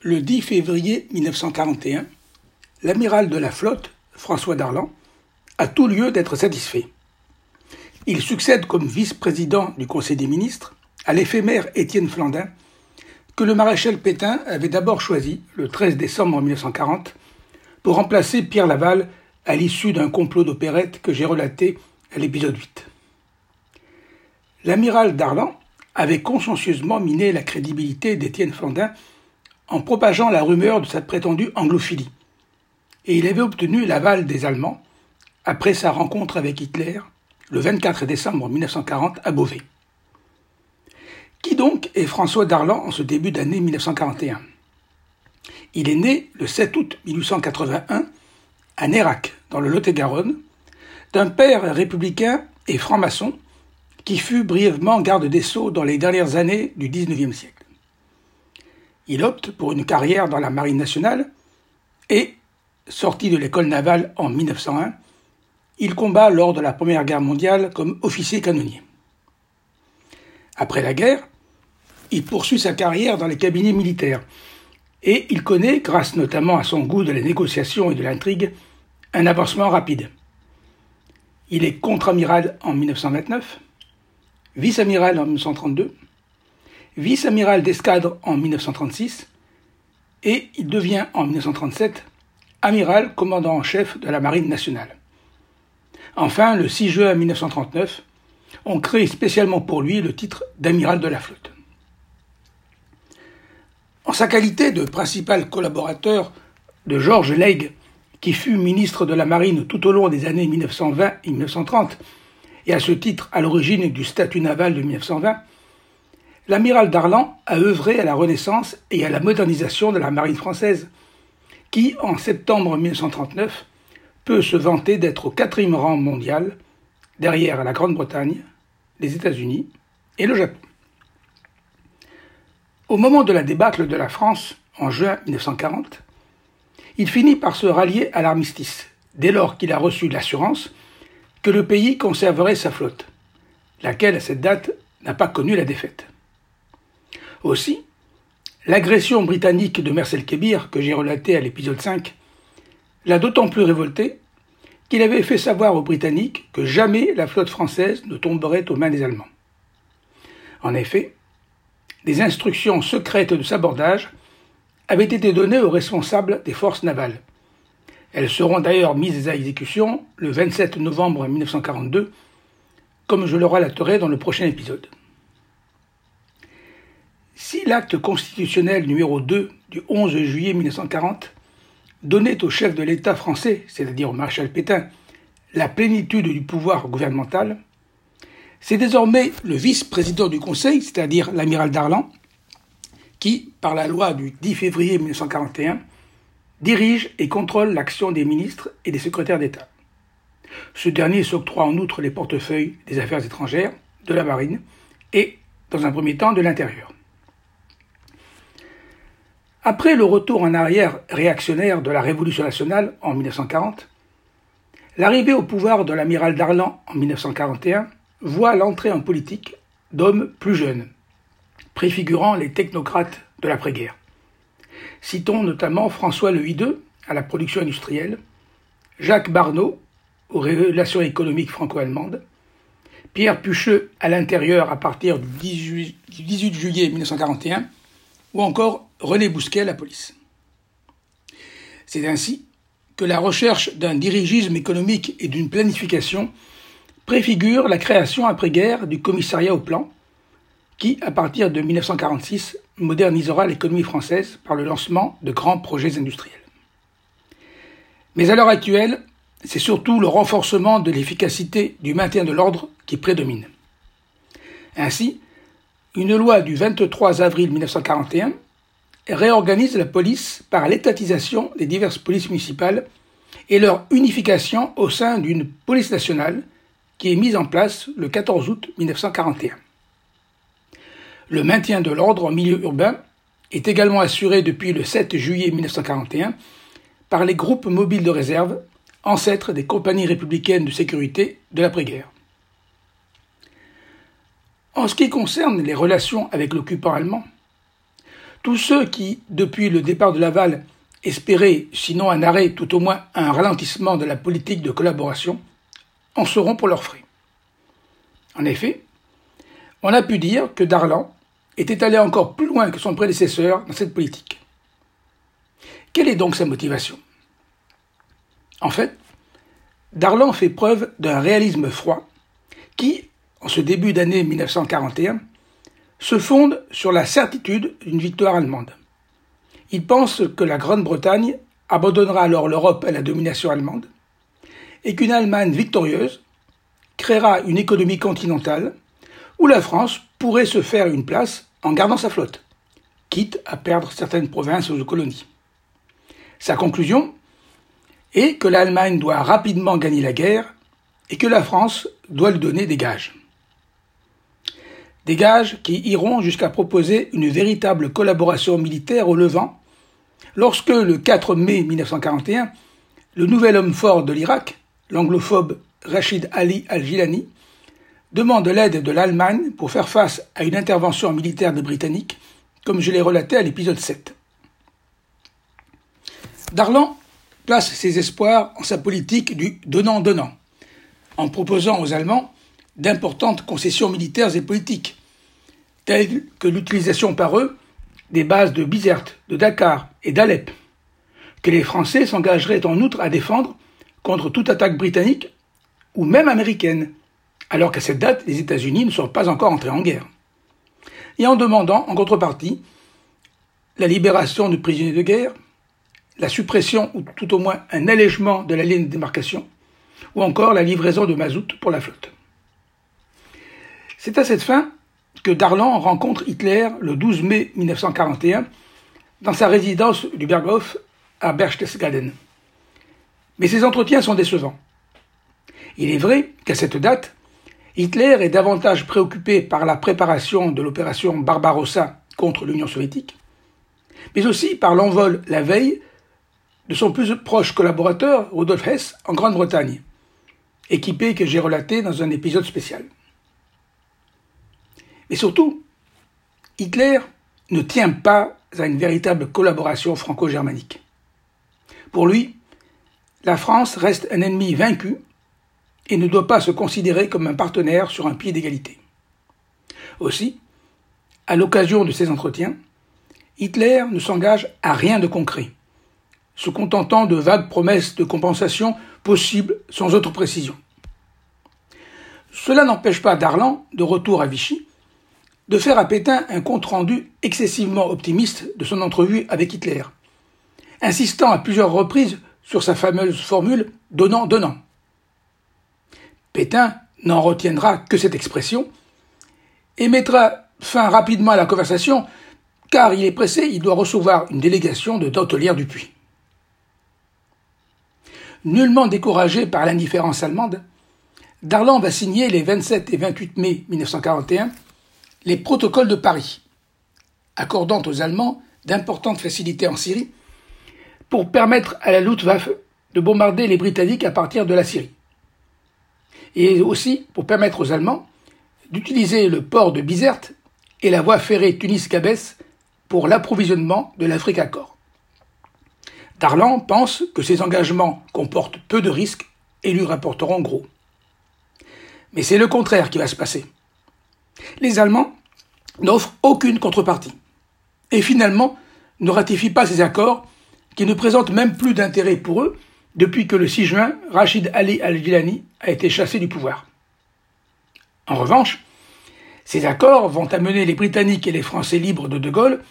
Le 10 février 1941, l'amiral de la flotte, François Darlan, a tout lieu d'être satisfait. Il succède comme vice-président du Conseil des ministres à l'éphémère Étienne Flandin, que le maréchal Pétain avait d'abord choisi, le 13 décembre 1940, pour remplacer Pierre Laval à l'issue d'un complot d'opérette que j'ai relaté à l'épisode 8. L'amiral Darlan avait consciencieusement miné la crédibilité d'Étienne Flandin en propageant la rumeur de sa prétendue anglophilie. Et il avait obtenu l'aval des Allemands après sa rencontre avec Hitler le 24 décembre 1940 à Beauvais. Qui donc est François Darlan en ce début d'année 1941 Il est né le 7 août 1881 à Nérac, dans le Lot-et-Garonne, d'un père républicain et franc-maçon qui fut brièvement garde des Sceaux dans les dernières années du XIXe siècle. Il opte pour une carrière dans la Marine nationale et, sorti de l'école navale en 1901, il combat lors de la Première Guerre mondiale comme officier canonnier. Après la guerre, il poursuit sa carrière dans les cabinets militaires et il connaît, grâce notamment à son goût de la négociation et de l'intrigue, un avancement rapide. Il est contre-amiral en 1929, vice-amiral en 1932, vice-amiral d'escadre en 1936 et il devient en 1937 amiral commandant en chef de la Marine nationale. Enfin, le 6 juin 1939, on crée spécialement pour lui le titre d'amiral de la flotte. En sa qualité de principal collaborateur de Georges Legge, qui fut ministre de la Marine tout au long des années 1920 et 1930, et à ce titre à l'origine du statut naval de 1920, l'amiral Darlan a œuvré à la renaissance et à la modernisation de la marine française, qui, en septembre 1939, peut se vanter d'être au quatrième rang mondial, derrière la Grande-Bretagne, les États-Unis et le Japon. Au moment de la débâcle de la France, en juin 1940, il finit par se rallier à l'armistice, dès lors qu'il a reçu l'assurance que le pays conserverait sa flotte, laquelle à cette date n'a pas connu la défaite. Aussi, l'agression britannique de Mercel Kébir, que j'ai relatée à l'épisode 5, l'a d'autant plus révolté qu'il avait fait savoir aux Britanniques que jamais la flotte française ne tomberait aux mains des Allemands. En effet, des instructions secrètes de sabordage avaient été données aux responsables des forces navales. Elles seront d'ailleurs mises à exécution le 27 novembre 1942, comme je le relaterai dans le prochain épisode. Si l'acte constitutionnel numéro 2 du 11 juillet 1940 donnait au chef de l'État français, c'est-à-dire au maréchal Pétain, la plénitude du pouvoir gouvernemental, c'est désormais le vice-président du Conseil, c'est-à-dire l'amiral Darlan, qui, par la loi du 10 février 1941, dirige et contrôle l'action des ministres et des secrétaires d'État. Ce dernier s'octroie en outre les portefeuilles des affaires étrangères, de la marine et, dans un premier temps, de l'intérieur. Après le retour en arrière réactionnaire de la Révolution nationale en 1940, l'arrivée au pouvoir de l'amiral Darlan en 1941 voit l'entrée en politique d'hommes plus jeunes, préfigurant les technocrates de l'après-guerre. Citons notamment François Le Hideux à la production industrielle, Jacques Barnaud aux relations économiques franco-allemandes, Pierre Pucheux à l'intérieur à partir du 18 juillet 1941, ou encore René Bousquet à la police. C'est ainsi que la recherche d'un dirigisme économique et d'une planification préfigure la création après-guerre du commissariat au plan, qui, à partir de 1946, modernisera l'économie française par le lancement de grands projets industriels. Mais à l'heure actuelle, c'est surtout le renforcement de l'efficacité du maintien de l'ordre qui prédomine. Ainsi, une loi du 23 avril 1941 réorganise la police par l'étatisation des diverses polices municipales et leur unification au sein d'une police nationale qui est mise en place le 14 août 1941. Le maintien de l'ordre en milieu urbain est également assuré depuis le 7 juillet 1941 par les groupes mobiles de réserve, ancêtres des compagnies républicaines de sécurité de l'après-guerre. En ce qui concerne les relations avec l'occupant allemand, tous ceux qui, depuis le départ de Laval, espéraient, sinon un arrêt, tout au moins un ralentissement de la politique de collaboration, en seront pour leurs frais. En effet, on a pu dire que Darlan était allé encore plus loin que son prédécesseur dans cette politique. Quelle est donc sa motivation? En fait, Darlan fait preuve d'un réalisme froid qui, en ce début d'année 1941, se fonde sur la certitude d'une victoire allemande. Il pense que la Grande-Bretagne abandonnera alors l'Europe à la domination allemande et qu'une Allemagne victorieuse créera une économie continentale où la France pourrait se faire une place en gardant sa flotte, quitte à perdre certaines provinces aux colonies. Sa conclusion est que l'Allemagne doit rapidement gagner la guerre et que la France doit lui donner des gages. Des gages qui iront jusqu'à proposer une véritable collaboration militaire au Levant lorsque, le 4 mai 1941, le nouvel homme fort de l'Irak, l'anglophobe Rachid Ali al-Gilani, demande l'aide de l'Allemagne pour faire face à une intervention militaire des Britanniques, comme je l'ai relaté à l'épisode 7. Darlan place ses espoirs en sa politique du donnant-donnant, en proposant aux Allemands d'importantes concessions militaires et politiques, telles que l'utilisation par eux des bases de Bizerte, de Dakar et d'Alep, que les Français s'engageraient en outre à défendre contre toute attaque britannique ou même américaine, alors qu'à cette date, les États-Unis ne sont pas encore entrés en guerre. Et en demandant, en contrepartie, la libération de prisonniers de guerre, la suppression ou tout au moins un allègement de la ligne de démarcation, ou encore la livraison de mazout pour la flotte. C'est à cette fin que Darlan rencontre Hitler le 12 mai 1941 dans sa résidence du Berghof à Berchtesgaden. Mais ces entretiens sont décevants. Il est vrai qu'à cette date, Hitler est davantage préoccupé par la préparation de l'opération Barbarossa contre l'Union soviétique, mais aussi par l'envol la veille de son plus proche collaborateur, Rudolf Hess, en Grande-Bretagne, équipé que j'ai relaté dans un épisode spécial. Mais surtout, Hitler ne tient pas à une véritable collaboration franco-germanique. Pour lui, la France reste un ennemi vaincu et ne doit pas se considérer comme un partenaire sur un pied d'égalité. Aussi, à l'occasion de ces entretiens, Hitler ne s'engage à rien de concret, se contentant de vagues promesses de compensation possibles sans autre précision. Cela n'empêche pas Darlan, de retour à Vichy, de faire à Pétain un compte-rendu excessivement optimiste de son entrevue avec Hitler, insistant à plusieurs reprises sur sa fameuse formule donnant-donnant. Pétain n'en retiendra que cette expression et mettra fin rapidement à la conversation car il est pressé, il doit recevoir une délégation de du Dupuis. Nullement découragé par l'indifférence allemande, Darlan va signer les 27 et 28 mai 1941 les protocoles de Paris, accordant aux Allemands d'importantes facilités en Syrie pour permettre à la Luftwaffe de bombarder les Britanniques à partir de la Syrie. Et aussi pour permettre aux Allemands d'utiliser le port de Bizerte et la voie ferrée Tunis-Cabès pour l'approvisionnement de l'Afrique à corps. Darlan pense que ces engagements comportent peu de risques et lui rapporteront gros. Mais c'est le contraire qui va se passer. Les Allemands n'offrent aucune contrepartie et finalement ne ratifient pas ces accords qui ne présentent même plus d'intérêt pour eux depuis que le 6 juin, Rachid Ali al-Gilani a été chassé du pouvoir. En revanche, ces accords vont amener les Britanniques et les Français libres de De Gaulle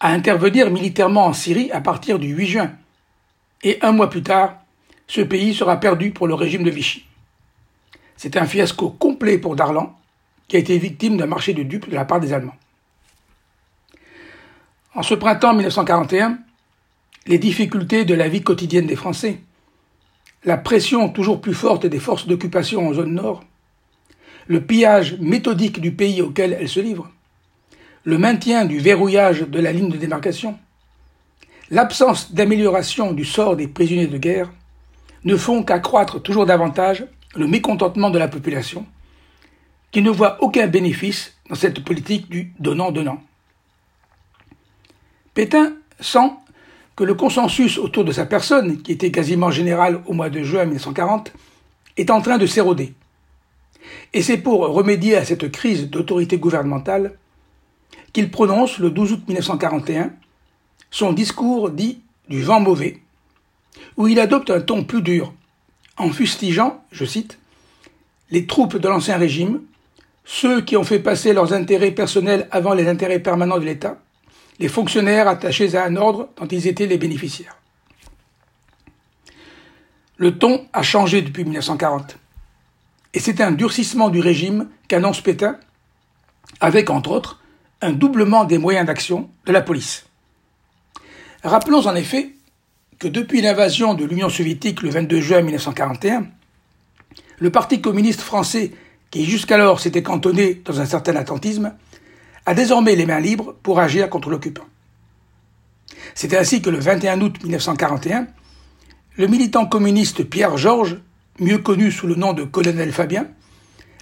à intervenir militairement en Syrie à partir du 8 juin. Et un mois plus tard, ce pays sera perdu pour le régime de Vichy. C'est un fiasco complet pour Darlan, qui a été victime d'un marché de dupes de la part des Allemands. En ce printemps 1941, les difficultés de la vie quotidienne des Français, la pression toujours plus forte des forces d'occupation en zone nord, le pillage méthodique du pays auquel elles se livrent, le maintien du verrouillage de la ligne de démarcation, l'absence d'amélioration du sort des prisonniers de guerre ne font qu'accroître toujours davantage le mécontentement de la population, qui ne voit aucun bénéfice dans cette politique du donnant-donnant. Pétain sent que le consensus autour de sa personne, qui était quasiment général au mois de juin 1940, est en train de s'éroder. Et c'est pour remédier à cette crise d'autorité gouvernementale qu'il prononce le 12 août 1941 son discours dit du vent mauvais, où il adopte un ton plus dur, en fustigeant, je cite, les troupes de l'Ancien Régime, ceux qui ont fait passer leurs intérêts personnels avant les intérêts permanents de l'État, les fonctionnaires attachés à un ordre dont ils étaient les bénéficiaires. Le ton a changé depuis 1940. Et c'est un durcissement du régime qu'annonce Pétain, avec entre autres un doublement des moyens d'action de la police. Rappelons en effet que depuis l'invasion de l'Union soviétique le 22 juin 1941, le Parti communiste français, qui jusqu'alors s'était cantonné dans un certain attentisme, a désormais les mains libres pour agir contre l'occupant. C'est ainsi que le 21 août 1941, le militant communiste Pierre Georges, mieux connu sous le nom de colonel Fabien,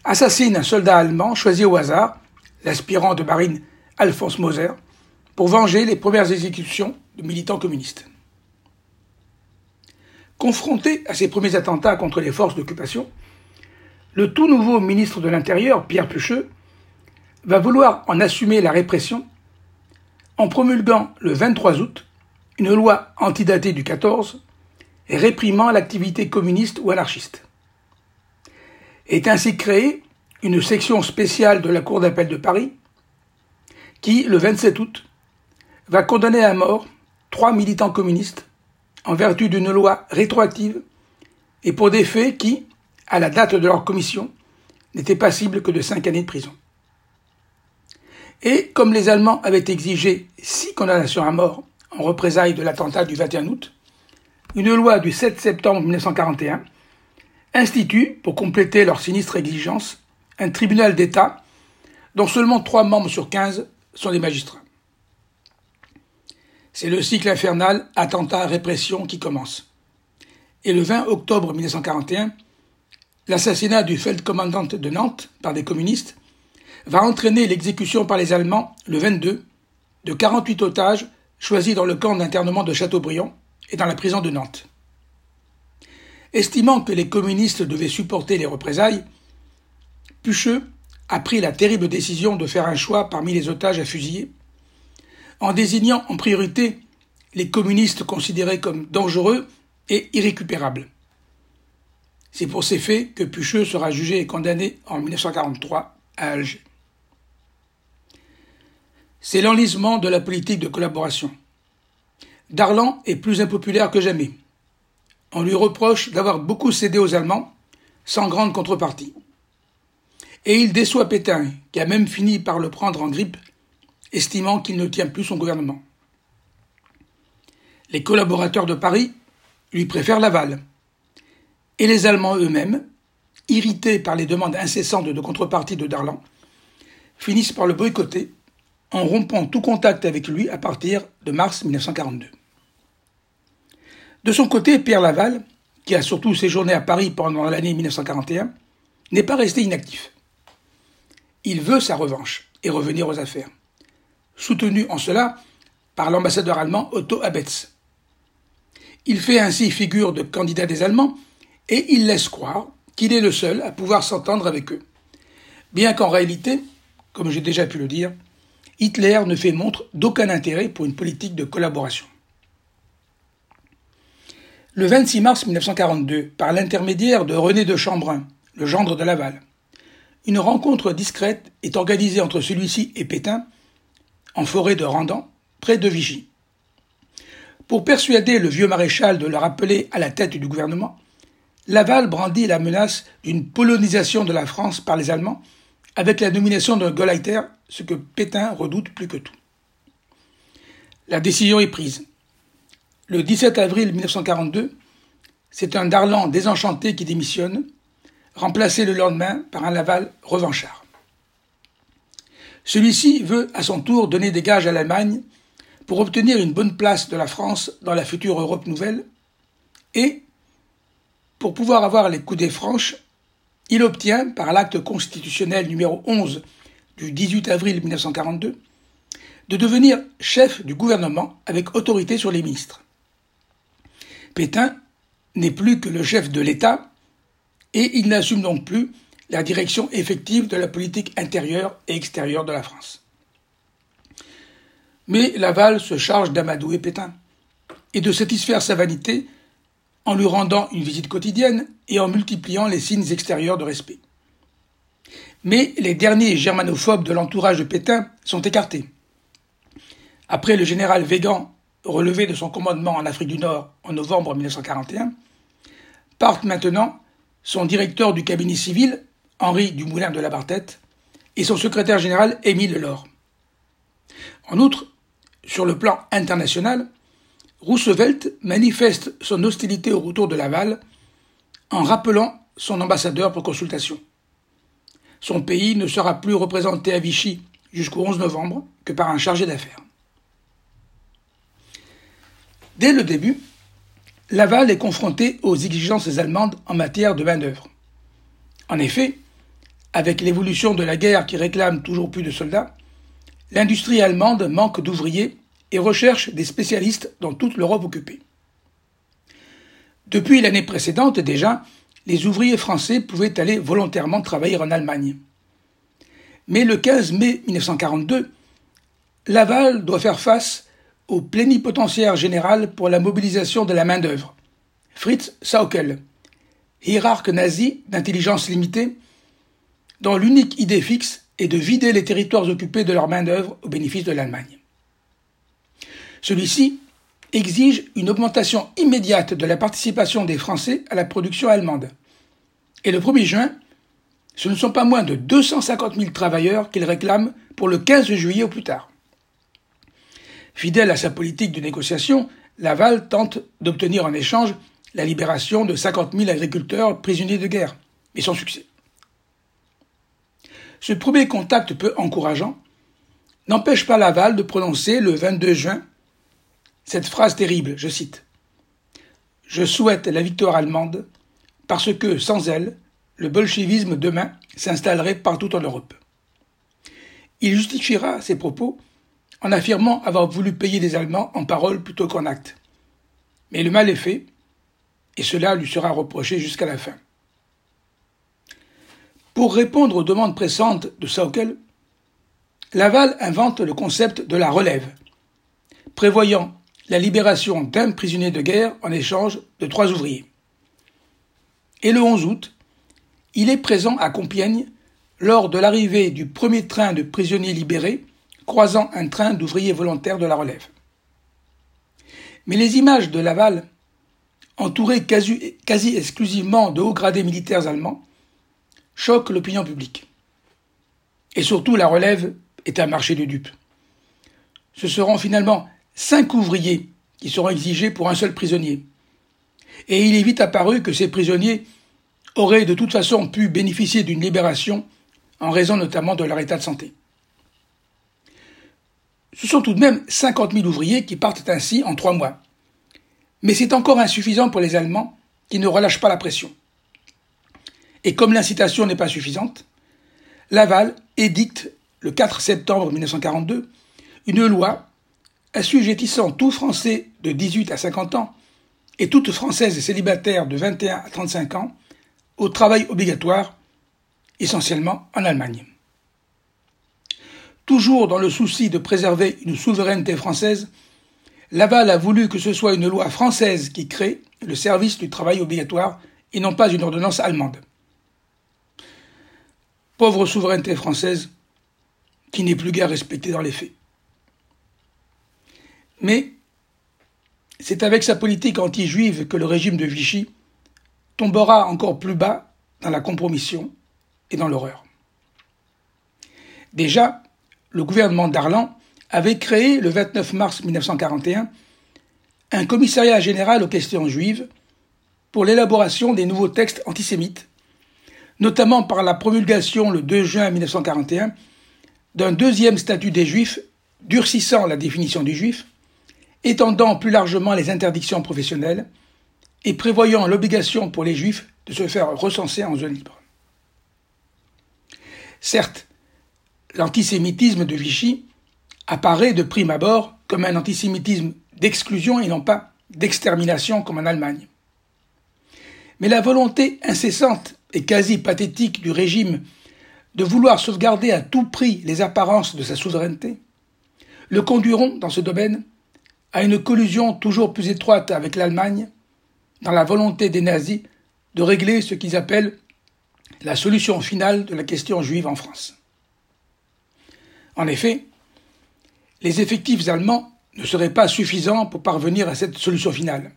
assassine un soldat allemand choisi au hasard, l'aspirant de marine Alphonse Moser, pour venger les premières exécutions de militants communistes. Confronté à ces premiers attentats contre les forces d'occupation, le tout nouveau ministre de l'Intérieur, Pierre Pucheux, va vouloir en assumer la répression en promulguant le 23 août une loi antidatée du 14 réprimant l'activité communiste ou anarchiste. Est ainsi créée une section spéciale de la Cour d'appel de Paris qui, le 27 août, va condamner à mort trois militants communistes en vertu d'une loi rétroactive et pour des faits qui, à la date de leur commission, n'étaient passibles que de cinq années de prison. Et comme les Allemands avaient exigé six condamnations à mort en représailles de l'attentat du 21 août, une loi du 7 septembre 1941 institue, pour compléter leur sinistre exigence, un tribunal d'État dont seulement trois membres sur quinze sont des magistrats. C'est le cycle infernal attentat-répression qui commence. Et le 20 octobre 1941, l'assassinat du Feldkommandant de Nantes par des communistes va entraîner l'exécution par les Allemands, le 22, de 48 otages choisis dans le camp d'internement de Châteaubriand et dans la prison de Nantes. Estimant que les communistes devaient supporter les représailles, Pucheux a pris la terrible décision de faire un choix parmi les otages à fusiller en désignant en priorité les communistes considérés comme dangereux et irrécupérables. C'est pour ces faits que Pucheux sera jugé et condamné en 1943 à Alger. C'est l'enlisement de la politique de collaboration. Darlan est plus impopulaire que jamais. On lui reproche d'avoir beaucoup cédé aux Allemands, sans grande contrepartie. Et il déçoit Pétain, qui a même fini par le prendre en grippe estimant qu'il ne tient plus son gouvernement. Les collaborateurs de Paris lui préfèrent Laval. Et les Allemands eux-mêmes, irrités par les demandes incessantes de contrepartie de Darlan, finissent par le boycotter en rompant tout contact avec lui à partir de mars 1942. De son côté, Pierre Laval, qui a surtout séjourné à Paris pendant l'année 1941, n'est pas resté inactif. Il veut sa revanche et revenir aux affaires soutenu en cela par l'ambassadeur allemand Otto Abetz. Il fait ainsi figure de candidat des Allemands et il laisse croire qu'il est le seul à pouvoir s'entendre avec eux. Bien qu'en réalité, comme j'ai déjà pu le dire, Hitler ne fait montre d'aucun intérêt pour une politique de collaboration. Le 26 mars 1942, par l'intermédiaire de René de Chambrun, le gendre de Laval, une rencontre discrète est organisée entre celui-ci et Pétain en forêt de Randan, près de Vichy. Pour persuader le vieux maréchal de le rappeler à la tête du gouvernement, Laval brandit la menace d'une polonisation de la France par les Allemands avec la nomination de Gauleiter, ce que Pétain redoute plus que tout. La décision est prise. Le 17 avril 1942, c'est un Darlan désenchanté qui démissionne, remplacé le lendemain par un Laval revanchard. Celui-ci veut à son tour donner des gages à l'Allemagne pour obtenir une bonne place de la France dans la future Europe nouvelle et, pour pouvoir avoir les coudées franches, il obtient, par l'acte constitutionnel numéro 11 du 18 avril 1942, de devenir chef du gouvernement avec autorité sur les ministres. Pétain n'est plus que le chef de l'État et il n'assume donc plus la direction effective de la politique intérieure et extérieure de la France. Mais Laval se charge d'amadouer Pétain et de satisfaire sa vanité en lui rendant une visite quotidienne et en multipliant les signes extérieurs de respect. Mais les derniers germanophobes de l'entourage de Pétain sont écartés. Après le général Végan relevé de son commandement en Afrique du Nord en novembre 1941, partent maintenant son directeur du cabinet civil, Henri Dumoulin de la Bartette, et son secrétaire général, Émile Laure. En outre, sur le plan international, Roosevelt manifeste son hostilité au retour de Laval en rappelant son ambassadeur pour consultation. Son pays ne sera plus représenté à Vichy jusqu'au 11 novembre que par un chargé d'affaires. Dès le début, Laval est confronté aux exigences allemandes en matière de main-d'œuvre. En effet, avec l'évolution de la guerre qui réclame toujours plus de soldats, l'industrie allemande manque d'ouvriers et recherche des spécialistes dans toute l'Europe occupée. Depuis l'année précédente déjà, les ouvriers français pouvaient aller volontairement travailler en Allemagne. Mais le 15 mai 1942, Laval doit faire face au plénipotentiaire général pour la mobilisation de la main-d'œuvre, Fritz Saukel, hiérarque nazi d'intelligence limitée, dont l'unique idée fixe est de vider les territoires occupés de leur main-d'œuvre au bénéfice de l'Allemagne. Celui-ci exige une augmentation immédiate de la participation des Français à la production allemande. Et le 1er juin, ce ne sont pas moins de 250 000 travailleurs qu'il réclame pour le 15 juillet au plus tard. Fidèle à sa politique de négociation, Laval tente d'obtenir en échange la libération de 50 000 agriculteurs prisonniers de guerre, mais sans succès. Ce premier contact peu encourageant n'empêche pas Laval de prononcer le 22 juin cette phrase terrible, je cite. Je souhaite la victoire allemande parce que sans elle, le bolchevisme demain s'installerait partout en Europe. Il justifiera ses propos en affirmant avoir voulu payer des Allemands en parole plutôt qu'en acte. Mais le mal est fait, et cela lui sera reproché jusqu'à la fin. Pour répondre aux demandes pressantes de Saukel, Laval invente le concept de la relève, prévoyant la libération d'un prisonnier de guerre en échange de trois ouvriers. Et le 11 août, il est présent à Compiègne lors de l'arrivée du premier train de prisonniers libérés croisant un train d'ouvriers volontaires de la relève. Mais les images de Laval, entouré quasi, quasi exclusivement de hauts gradés militaires allemands, choquent l'opinion publique. Et surtout, la relève est un marché de dupes. Ce seront finalement cinq ouvriers qui seront exigés pour un seul prisonnier. Et il est vite apparu que ces prisonniers auraient de toute façon pu bénéficier d'une libération en raison notamment de leur état de santé. Ce sont tout de même 50 000 ouvriers qui partent ainsi en trois mois. Mais c'est encore insuffisant pour les Allemands qui ne relâchent pas la pression. Et comme l'incitation n'est pas suffisante, Laval édicte le 4 septembre 1942 une loi assujettissant tout Français de 18 à 50 ans et toute Française célibataire de 21 à 35 ans au travail obligatoire, essentiellement en Allemagne. Toujours dans le souci de préserver une souveraineté française, Laval a voulu que ce soit une loi française qui crée le service du travail obligatoire et non pas une ordonnance allemande. Pauvre souveraineté française qui n'est plus guère respectée dans les faits. Mais c'est avec sa politique anti-juive que le régime de Vichy tombera encore plus bas dans la compromission et dans l'horreur. Déjà, le gouvernement Darlan avait créé le 29 mars 1941 un commissariat général aux questions juives pour l'élaboration des nouveaux textes antisémites, notamment par la promulgation le 2 juin 1941 d'un deuxième statut des juifs durcissant la définition du juif, étendant plus largement les interdictions professionnelles et prévoyant l'obligation pour les juifs de se faire recenser en zone libre. Certes, l'antisémitisme de Vichy apparaît de prime abord comme un antisémitisme d'exclusion et non pas d'extermination comme en Allemagne. Mais la volonté incessante et quasi pathétique du régime de vouloir sauvegarder à tout prix les apparences de sa souveraineté le conduiront dans ce domaine à une collusion toujours plus étroite avec l'Allemagne dans la volonté des nazis de régler ce qu'ils appellent la solution finale de la question juive en France. En effet, les effectifs allemands ne seraient pas suffisants pour parvenir à cette solution finale,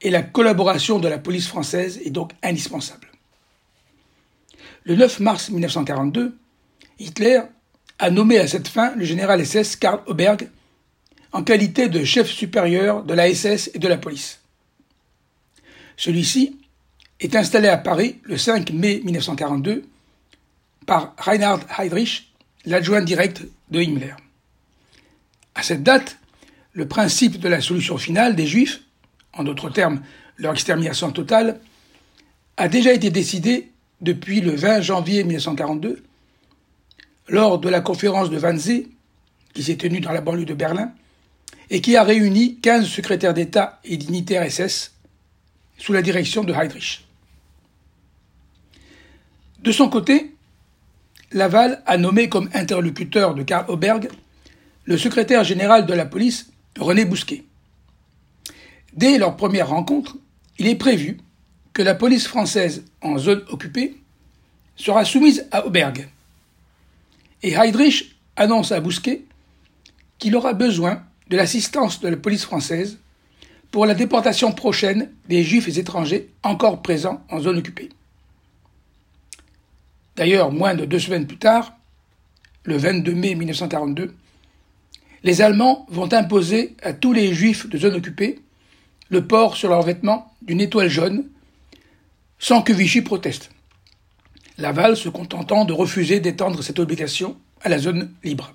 et la collaboration de la police française est donc indispensable. Le 9 mars 1942, Hitler a nommé à cette fin le général SS Karl Oberg en qualité de chef supérieur de la SS et de la police. Celui-ci est installé à Paris le 5 mai 1942 par Reinhard Heydrich, l'adjoint direct de Himmler. À cette date, le principe de la solution finale des Juifs, en d'autres termes leur extermination totale, a déjà été décidé depuis le 20 janvier 1942, lors de la conférence de Wannsee, qui s'est tenue dans la banlieue de Berlin, et qui a réuni 15 secrétaires d'État et dignitaires SS sous la direction de Heydrich. De son côté, Laval a nommé comme interlocuteur de Karl Oberg le secrétaire général de la police, René Bousquet. Dès leur première rencontre, il est prévu que la police française en zone occupée sera soumise à Oberg. Et Heydrich annonce à Bousquet qu'il aura besoin de l'assistance de la police française pour la déportation prochaine des juifs étrangers encore présents en zone occupée. D'ailleurs, moins de deux semaines plus tard, le 22 mai 1942, les Allemands vont imposer à tous les juifs de zone occupée le port sur leurs vêtements d'une étoile jaune, sans que Vichy proteste. Laval se contentant de refuser d'étendre cette obligation à la zone libre.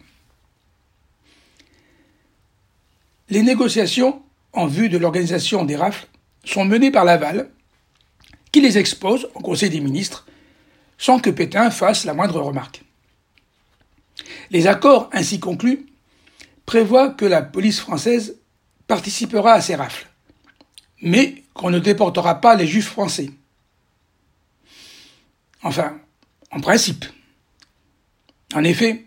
Les négociations en vue de l'organisation des rafles sont menées par Laval, qui les expose au Conseil des ministres sans que Pétain fasse la moindre remarque. Les accords ainsi conclus prévoient que la police française participera à ces rafles, mais qu'on ne déportera pas les juifs français. Enfin, en principe. En effet,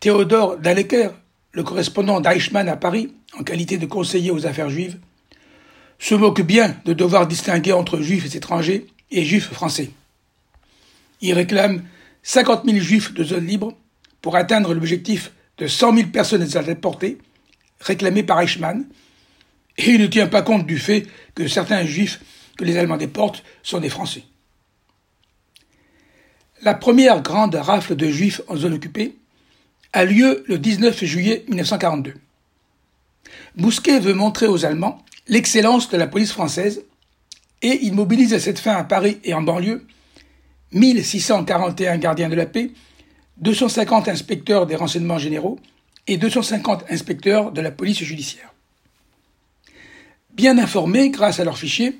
Théodore Dallecker, le correspondant d'Eichmann à Paris, en qualité de conseiller aux affaires juives, se moque bien de devoir distinguer entre juifs étrangers et juifs français. Il réclame 50 000 juifs de zone libre pour atteindre l'objectif de 100 000 personnes à déporter, réclamé par Eichmann, et il ne tient pas compte du fait que certains juifs que les Allemands déportent sont des Français. La première grande rafle de juifs en zone occupée a lieu le 19 juillet 1942. Bousquet veut montrer aux Allemands l'excellence de la police française et il mobilise à cette fin à Paris et en banlieue 1641 gardiens de la paix, 250 inspecteurs des renseignements généraux et 250 inspecteurs de la police judiciaire. Bien informés grâce à leurs fichiers,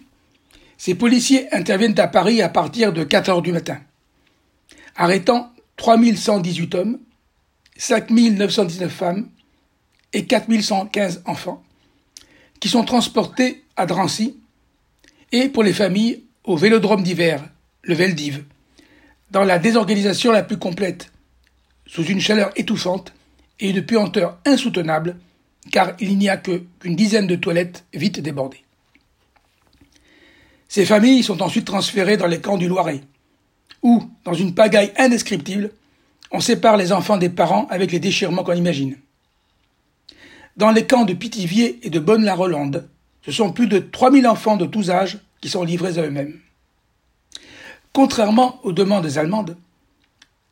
ces policiers interviennent à Paris à partir de 4 heures du matin, arrêtant 3118 hommes, 5919 femmes et 4115 enfants, qui sont transportés à Drancy et pour les familles au vélodrome d'hiver, le Veldiv, dans la désorganisation la plus complète, sous une chaleur étouffante et une puanteur insoutenable, car il n'y a qu'une dizaine de toilettes vite débordées. Ces familles sont ensuite transférées dans les camps du Loiret, où, dans une pagaille indescriptible, on sépare les enfants des parents avec les déchirements qu'on imagine. Dans les camps de Pithiviers et de Bonne-la-Rolande, ce sont plus de 3000 enfants de tous âges qui sont livrés à eux-mêmes. Contrairement aux demandes allemandes,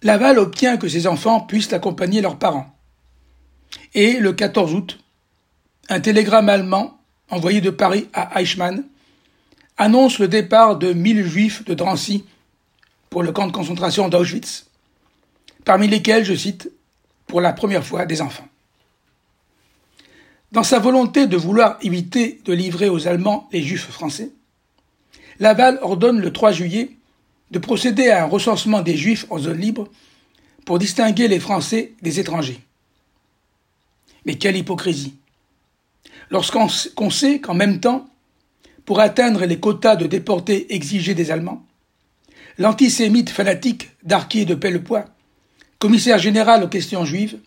Laval obtient que ses enfants puissent accompagner leurs parents. Et le 14 août, un télégramme allemand envoyé de Paris à Eichmann annonce le départ de 1000 juifs de Drancy pour le camp de concentration d'Auschwitz, parmi lesquels, je cite, pour la première fois des enfants. Dans sa volonté de vouloir éviter de livrer aux Allemands les juifs français, Laval ordonne le 3 juillet de procéder à un recensement des Juifs en zone libre pour distinguer les Français des étrangers. Mais quelle hypocrisie Lorsqu'on sait qu'en même temps, pour atteindre les quotas de déportés exigés des Allemands, l'antisémite fanatique Darquier de Pellepoix, commissaire général aux questions juives,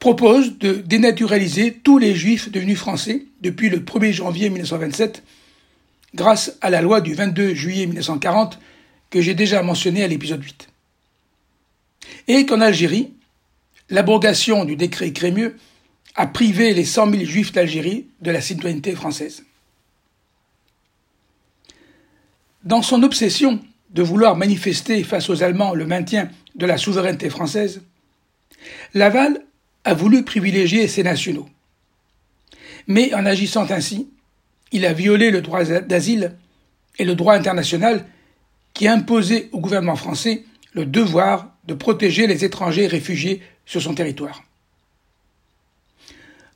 propose de dénaturaliser tous les juifs devenus français depuis le 1er janvier 1927 grâce à la loi du 22 juillet 1940 que j'ai déjà mentionnée à l'épisode 8. Et qu'en Algérie, l'abrogation du décret Crémieux a privé les 100 000 juifs d'Algérie de la citoyenneté française. Dans son obsession de vouloir manifester face aux Allemands le maintien de la souveraineté française, Laval a voulu privilégier ses nationaux. Mais en agissant ainsi, il a violé le droit d'asile et le droit international qui imposait au gouvernement français le devoir de protéger les étrangers réfugiés sur son territoire.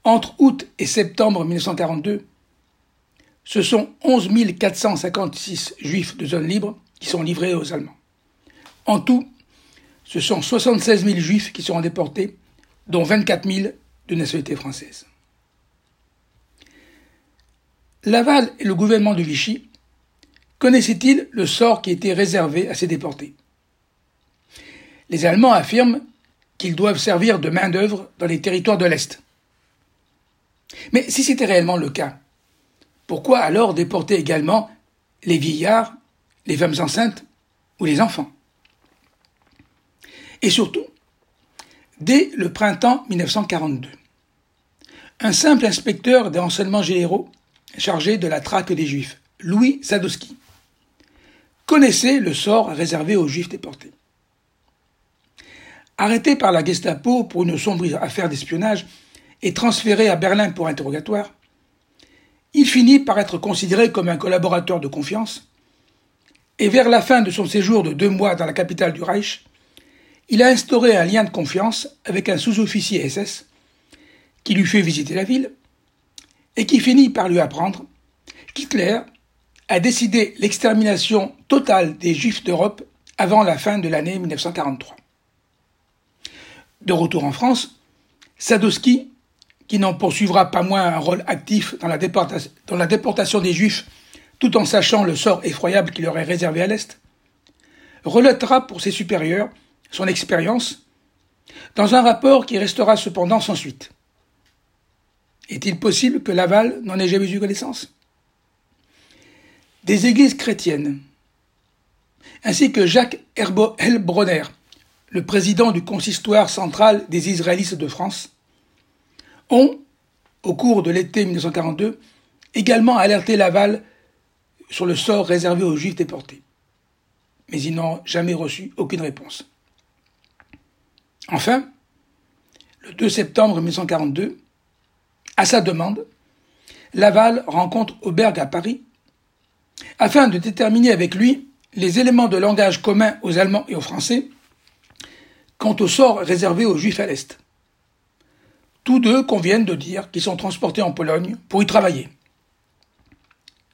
Entre août et septembre 1942, ce sont 11 456 juifs de zone libre qui sont livrés aux Allemands. En tout, ce sont 76 000 juifs qui seront déportés, dont 24 000 de nationalité française. Laval et le gouvernement de Vichy connaissaient-ils le sort qui était réservé à ces déportés? Les Allemands affirment qu'ils doivent servir de main-d'œuvre dans les territoires de l'Est. Mais si c'était réellement le cas, pourquoi alors déporter également les vieillards, les femmes enceintes ou les enfants? Et surtout, dès le printemps 1942, un simple inspecteur des renseignements généraux chargé de la traque des Juifs, Louis Sadowski, connaissait le sort réservé aux Juifs déportés. Arrêté par la Gestapo pour une sombre affaire d'espionnage et transféré à Berlin pour interrogatoire, il finit par être considéré comme un collaborateur de confiance, et vers la fin de son séjour de deux mois dans la capitale du Reich, il a instauré un lien de confiance avec un sous-officier SS qui lui fait visiter la ville et qui finit par lui apprendre qu'Hitler a décidé l'extermination totale des Juifs d'Europe avant la fin de l'année 1943. De retour en France, Sadowski, qui n'en poursuivra pas moins un rôle actif dans la, déportation des Juifs tout en sachant le sort effroyable qui leur est réservé à l'Est, relatera pour ses supérieurs son expérience dans un rapport qui restera cependant sans suite. Est-il possible que Laval n'en ait jamais eu connaissance? Des églises chrétiennes, ainsi que Jacques Helbronner, le président du consistoire central des Israélites de France, ont, au cours de l'été 1942, également alerté Laval sur le sort réservé aux Juifs déportés. Mais ils n'ont jamais reçu aucune réponse. Enfin, le 2 septembre 1942, à sa demande, Laval rencontre Auberg à Paris afin de déterminer avec lui les éléments de langage communs aux Allemands et aux Français quant au sort réservé aux Juifs à l'Est. Tous deux conviennent de dire qu'ils sont transportés en Pologne pour y travailler.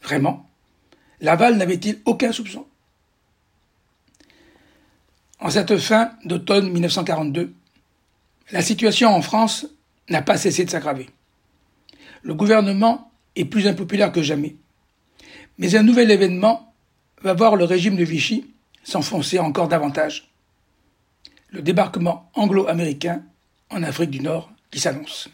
Vraiment, Laval n'avait-il aucun soupçon? En cette fin d'automne 1942, la situation en France n'a pas cessé de s'aggraver le gouvernement est plus impopulaire que jamais. Mais un nouvel événement va voir le régime de Vichy s'enfoncer encore davantage. Le débarquement anglo-américain en Afrique du Nord qui s'annonce.